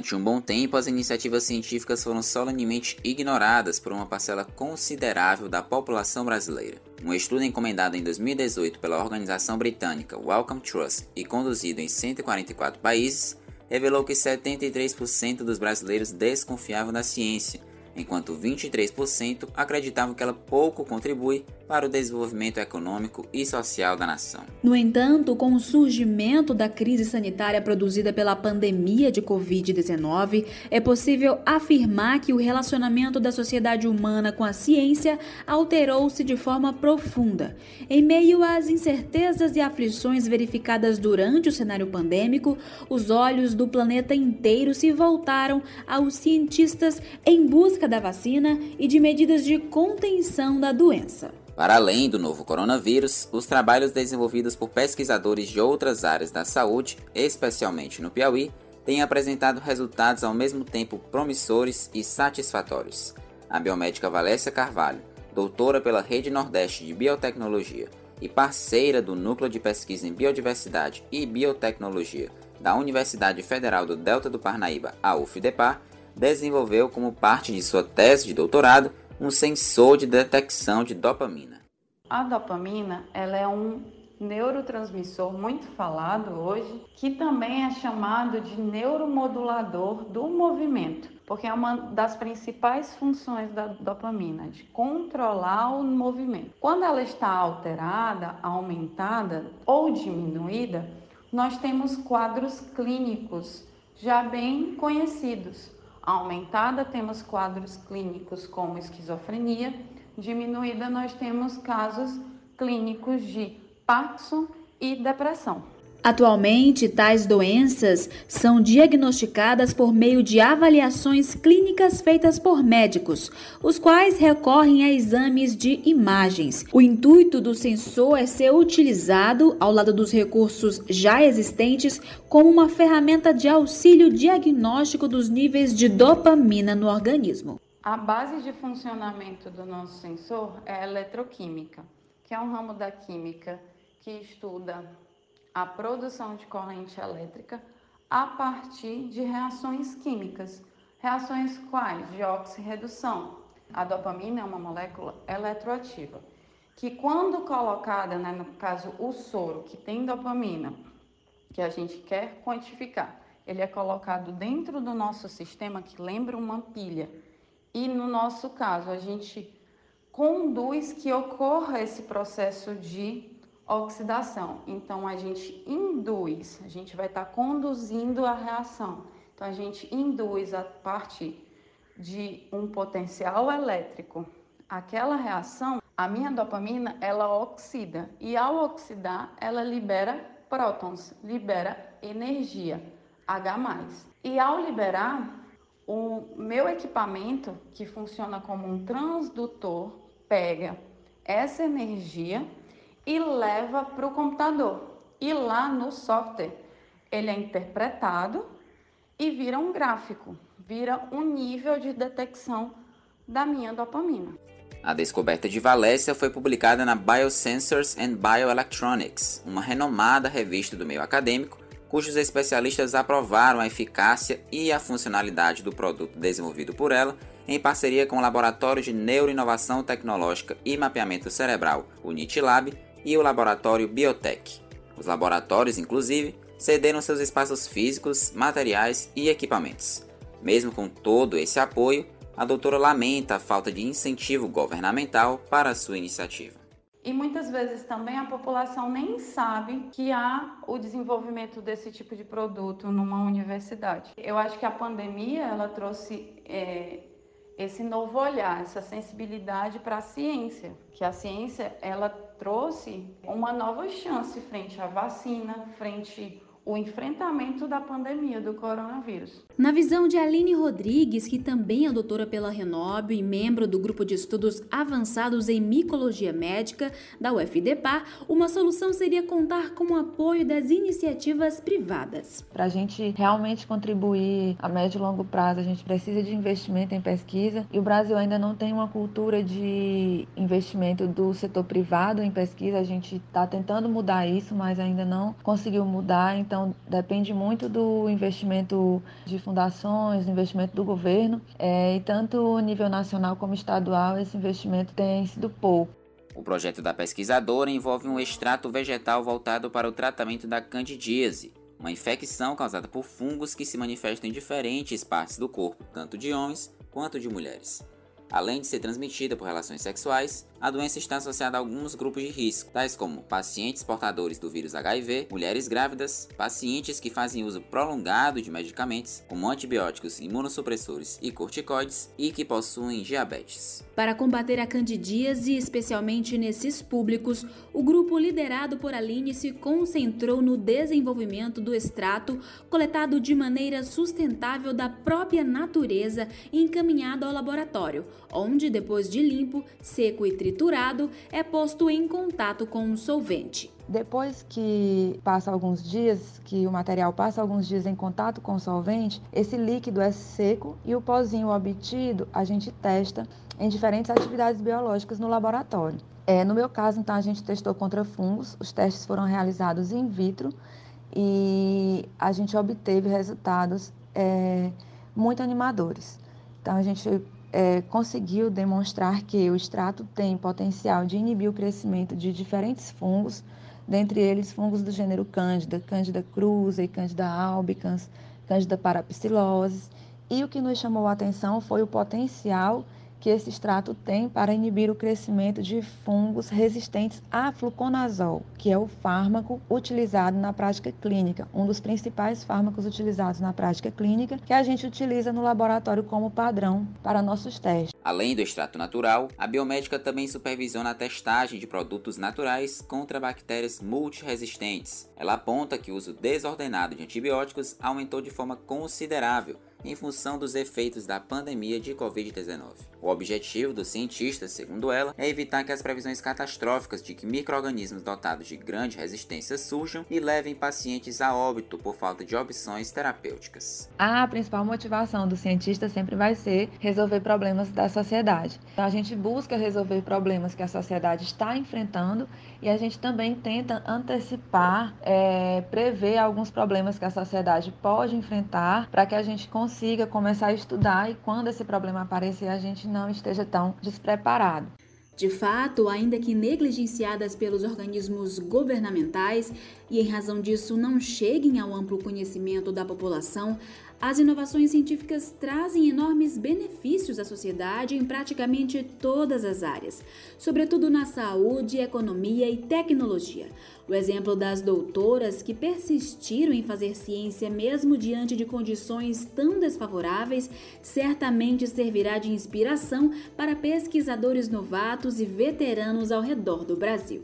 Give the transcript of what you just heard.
Durante um bom tempo, as iniciativas científicas foram solenemente ignoradas por uma parcela considerável da população brasileira. Um estudo encomendado em 2018 pela organização britânica Wellcome Trust e conduzido em 144 países revelou que 73% dos brasileiros desconfiavam da ciência, enquanto 23% acreditavam que ela pouco contribui para o desenvolvimento econômico e social da nação. No entanto, com o surgimento da crise sanitária produzida pela pandemia de Covid-19, é possível afirmar que o relacionamento da sociedade humana com a ciência alterou-se de forma profunda. Em meio às incertezas e aflições verificadas durante o cenário pandêmico, os olhos do planeta inteiro se voltaram aos cientistas em busca da vacina e de medidas de contenção da doença. Para além do novo coronavírus, os trabalhos desenvolvidos por pesquisadores de outras áreas da saúde, especialmente no Piauí, têm apresentado resultados ao mesmo tempo promissores e satisfatórios. A biomédica Valécia Carvalho, doutora pela Rede Nordeste de Biotecnologia e parceira do Núcleo de Pesquisa em Biodiversidade e Biotecnologia da Universidade Federal do Delta do Parnaíba, a desenvolveu como parte de sua tese de doutorado um sensor de detecção de dopamina. A dopamina ela é um neurotransmissor muito falado hoje, que também é chamado de neuromodulador do movimento, porque é uma das principais funções da dopamina, de controlar o movimento. Quando ela está alterada, aumentada ou diminuída, nós temos quadros clínicos já bem conhecidos, aumentada, temos quadros clínicos como esquizofrenia, diminuída, nós temos casos clínicos de Parkinson e depressão. Atualmente, tais doenças são diagnosticadas por meio de avaliações clínicas feitas por médicos, os quais recorrem a exames de imagens. O intuito do sensor é ser utilizado, ao lado dos recursos já existentes, como uma ferramenta de auxílio diagnóstico dos níveis de dopamina no organismo. A base de funcionamento do nosso sensor é a eletroquímica, que é um ramo da química que estuda a produção de corrente elétrica a partir de reações químicas. Reações quais? De oxirredução. A dopamina é uma molécula eletroativa, que quando colocada, né, no caso o soro, que tem dopamina, que a gente quer quantificar, ele é colocado dentro do nosso sistema que lembra uma pilha. E no nosso caso, a gente conduz que ocorra esse processo de oxidação. Então, a gente induz, a gente vai estar tá conduzindo a reação. Então, a gente induz a partir de um potencial elétrico aquela reação, a minha dopamina, ela oxida. E ao oxidar, ela libera prótons, libera energia, H+. E ao liberar, o meu equipamento, que funciona como um transdutor, pega essa energia e leva para o computador. E lá no software ele é interpretado e vira um gráfico, vira um nível de detecção da minha dopamina. A descoberta de Valécia foi publicada na Biosensors and Bioelectronics, uma renomada revista do meio acadêmico, cujos especialistas aprovaram a eficácia e a funcionalidade do produto desenvolvido por ela em parceria com o Laboratório de Neuroinovação Tecnológica e Mapeamento Cerebral, o NITLab, e o laboratório Biotech. Os laboratórios, inclusive, cederam seus espaços físicos, materiais e equipamentos. Mesmo com todo esse apoio, a doutora lamenta a falta de incentivo governamental para a sua iniciativa. E muitas vezes também a população nem sabe que há o desenvolvimento desse tipo de produto numa universidade. Eu acho que a pandemia ela trouxe é, esse novo olhar, essa sensibilidade para a ciência, que a ciência ela trouxe uma nova chance frente à vacina, frente o enfrentamento da pandemia do coronavírus. Na visão de Aline Rodrigues, que também é doutora pela Renob e membro do grupo de estudos avançados em micologia médica da UFDPAR, uma solução seria contar com o apoio das iniciativas privadas. Para a gente realmente contribuir a médio e longo prazo, a gente precisa de investimento em pesquisa e o Brasil ainda não tem uma cultura de investimento do setor privado em pesquisa. A gente está tentando mudar isso, mas ainda não conseguiu mudar. Então depende muito do investimento de fundações, do investimento do governo, é, e tanto nível nacional como estadual esse investimento tem sido pouco. O projeto da pesquisadora envolve um extrato vegetal voltado para o tratamento da candidíase, uma infecção causada por fungos que se manifestam em diferentes partes do corpo, tanto de homens quanto de mulheres. Além de ser transmitida por relações sexuais, a doença está associada a alguns grupos de risco, tais como pacientes portadores do vírus HIV, mulheres grávidas, pacientes que fazem uso prolongado de medicamentos, como antibióticos, imunossupressores e corticoides, e que possuem diabetes. Para combater a candidíase, especialmente nesses públicos, o grupo liderado por Aline se concentrou no desenvolvimento do extrato coletado de maneira sustentável da própria natureza e encaminhado ao laboratório, onde, depois de limpo, seco e triturado, é posto em contato com um solvente. Depois que passa alguns dias, que o material passa alguns dias em contato com o solvente, esse líquido é seco e o pozinho obtido a gente testa em diferentes atividades biológicas no laboratório. É, no meu caso, então, a gente testou contra fungos, os testes foram realizados in vitro e a gente obteve resultados é, muito animadores. Então, a gente é, conseguiu demonstrar que o extrato tem potencial de inibir o crescimento de diferentes fungos, dentre eles fungos do gênero Cândida, Cândida cruza Cândida albicans, Cândida parapsilose. E o que nos chamou a atenção foi o potencial que esse extrato tem para inibir o crescimento de fungos resistentes a fluconazol, que é o fármaco utilizado na prática clínica, um dos principais fármacos utilizados na prática clínica, que a gente utiliza no laboratório como padrão para nossos testes. Além do extrato natural, a biomédica também supervisiona a testagem de produtos naturais contra bactérias multiresistentes. Ela aponta que o uso desordenado de antibióticos aumentou de forma considerável em função dos efeitos da pandemia de Covid-19. O objetivo dos cientistas, segundo ela, é evitar que as previsões catastróficas de que micro-organismos dotados de grande resistência surjam e levem pacientes a óbito por falta de opções terapêuticas. A principal motivação do cientista sempre vai ser resolver problemas da sociedade. A gente busca resolver problemas que a sociedade está enfrentando e a gente também tenta antecipar, é, prever alguns problemas que a sociedade pode enfrentar para que a gente consiga começar a estudar e quando esse problema aparecer a gente não esteja tão despreparado. De fato, ainda que negligenciadas pelos organismos governamentais e em razão disso não cheguem ao amplo conhecimento da população, as inovações científicas trazem enormes benefícios à sociedade em praticamente todas as áreas, sobretudo na saúde, economia e tecnologia. O exemplo das doutoras que persistiram em fazer ciência mesmo diante de condições tão desfavoráveis certamente servirá de inspiração para pesquisadores novatos e veteranos ao redor do Brasil.